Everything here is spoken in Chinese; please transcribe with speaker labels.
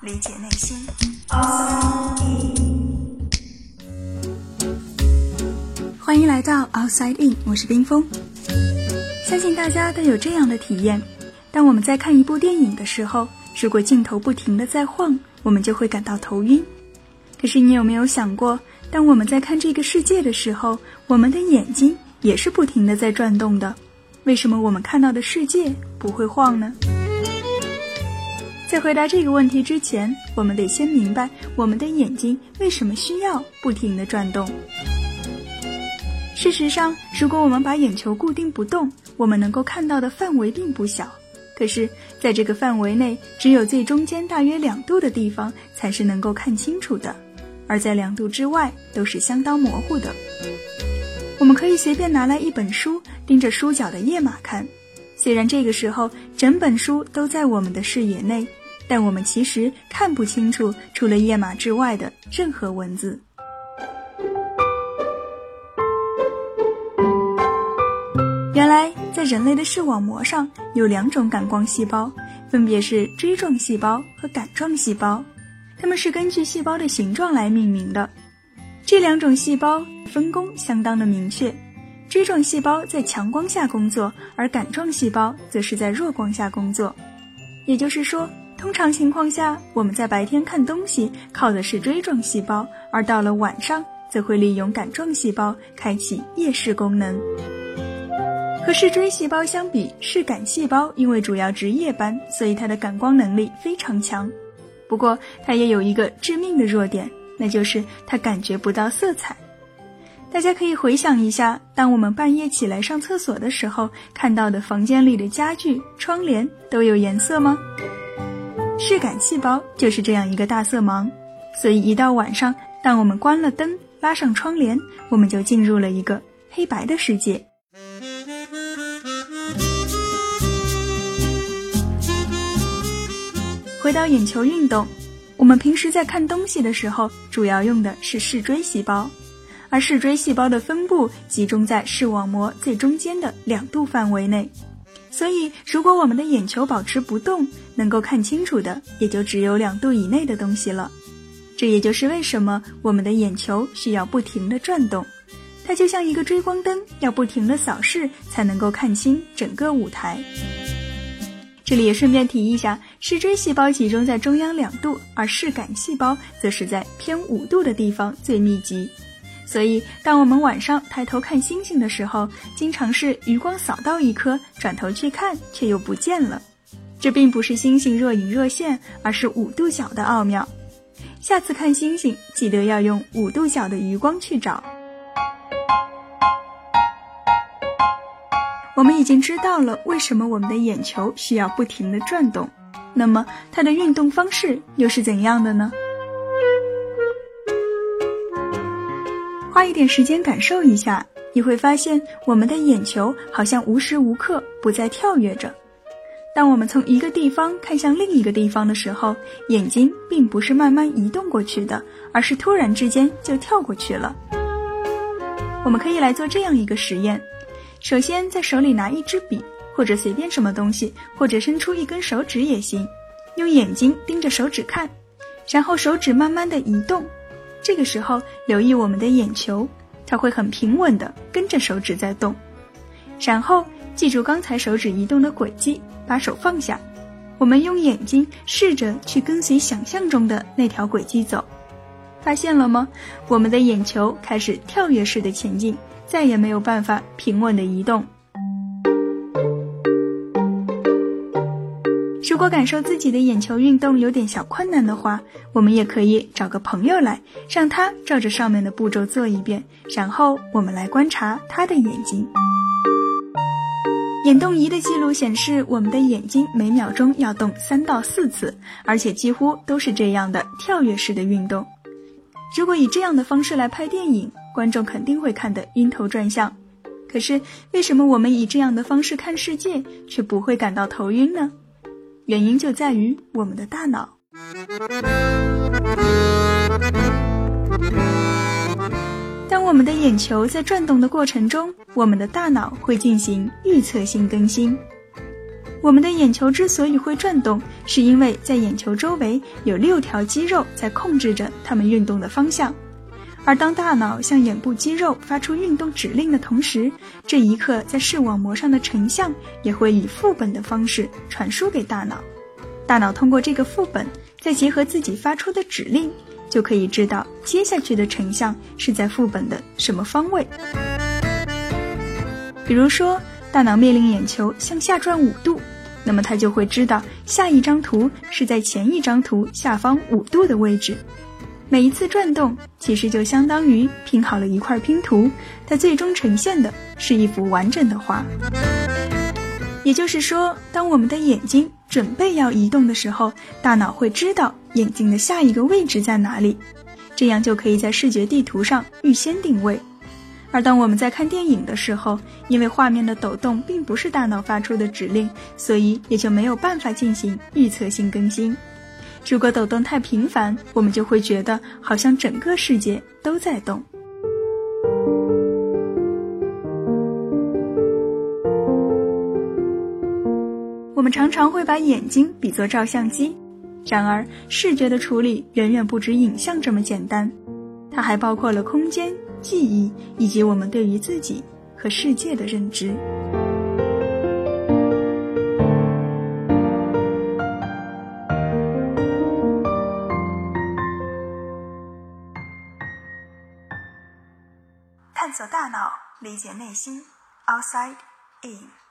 Speaker 1: 理解内心。欢迎来到 Outside In，我是冰峰。相信大家都有这样的体验：当我们在看一部电影的时候，如果镜头不停的在晃，我们就会感到头晕。可是你有没有想过，当我们在看这个世界的时候，我们的眼睛也是不停的在转动的？为什么我们看到的世界不会晃呢？在回答这个问题之前，我们得先明白我们的眼睛为什么需要不停的转动。事实上，如果我们把眼球固定不动，我们能够看到的范围并不小。可是，在这个范围内，只有最中间大约两度的地方才是能够看清楚的，而在两度之外都是相当模糊的。我们可以随便拿来一本书，盯着书角的页码看。虽然这个时候整本书都在我们的视野内，但我们其实看不清楚除了页码之外的任何文字。原来，在人类的视网膜上有两种感光细胞，分别是锥状细胞和杆状细胞，它们是根据细胞的形状来命名的。这两种细胞分工相当的明确。锥状细胞在强光下工作，而杆状细胞则是在弱光下工作。也就是说，通常情况下，我们在白天看东西靠的是锥状细胞，而到了晚上，则会利用杆状细胞开启夜视功能。和视锥细胞相比，视杆细胞因为主要值夜班，所以它的感光能力非常强。不过，它也有一个致命的弱点，那就是它感觉不到色彩。大家可以回想一下，当我们半夜起来上厕所的时候，看到的房间里的家具、窗帘都有颜色吗？视感细胞就是这样一个大色盲，所以一到晚上，当我们关了灯、拉上窗帘，我们就进入了一个黑白的世界。回到眼球运动，我们平时在看东西的时候，主要用的是视锥细胞。而视锥细胞的分布集中在视网膜最中间的两度范围内，所以如果我们的眼球保持不动，能够看清楚的也就只有两度以内的东西了。这也就是为什么我们的眼球需要不停的转动，它就像一个追光灯，要不停的扫视才能够看清整个舞台。这里也顺便提一下，视锥细胞集中在中央两度，而视杆细胞则是在偏五度的地方最密集。所以，当我们晚上抬头看星星的时候，经常是余光扫到一颗，转头去看，却又不见了。这并不是星星若隐若现，而是五度角的奥妙。下次看星星，记得要用五度角的余光去找。我们已经知道了为什么我们的眼球需要不停的转动，那么它的运动方式又是怎样的呢？花一点时间感受一下，你会发现我们的眼球好像无时无刻不在跳跃着。当我们从一个地方看向另一个地方的时候，眼睛并不是慢慢移动过去的，而是突然之间就跳过去了。我们可以来做这样一个实验：首先在手里拿一支笔，或者随便什么东西，或者伸出一根手指也行，用眼睛盯着手指看，然后手指慢慢的移动。这个时候，留意我们的眼球，它会很平稳的跟着手指在动。然后记住刚才手指移动的轨迹，把手放下。我们用眼睛试着去跟随想象中的那条轨迹走，发现了吗？我们的眼球开始跳跃式的前进，再也没有办法平稳的移动。如果感受自己的眼球运动有点小困难的话，我们也可以找个朋友来，让他照着上面的步骤做一遍，然后我们来观察他的眼睛。眼动仪的记录显示，我们的眼睛每秒钟要动三到四次，而且几乎都是这样的跳跃式的运动。如果以这样的方式来拍电影，观众肯定会看得晕头转向。可是，为什么我们以这样的方式看世界，却不会感到头晕呢？原因就在于我们的大脑。当我们的眼球在转动的过程中，我们的大脑会进行预测性更新。我们的眼球之所以会转动，是因为在眼球周围有六条肌肉在控制着它们运动的方向。而当大脑向眼部肌肉发出运动指令的同时，这一刻在视网膜上的成像也会以副本的方式传输给大脑。大脑通过这个副本，再结合自己发出的指令，就可以知道接下去的成像是在副本的什么方位。比如说，大脑命令眼球向下转五度，那么它就会知道下一张图是在前一张图下方五度的位置。每一次转动，其实就相当于拼好了一块拼图，它最终呈现的是一幅完整的画。也就是说，当我们的眼睛准备要移动的时候，大脑会知道眼睛的下一个位置在哪里，这样就可以在视觉地图上预先定位。而当我们在看电影的时候，因为画面的抖动并不是大脑发出的指令，所以也就没有办法进行预测性更新。如果抖动太频繁，我们就会觉得好像整个世界都在动。我们常常会把眼睛比作照相机，然而视觉的处理远远不止影像这么简单，它还包括了空间、记忆以及我们对于自己和世界的认知。走大脑，理解内心，Outside In。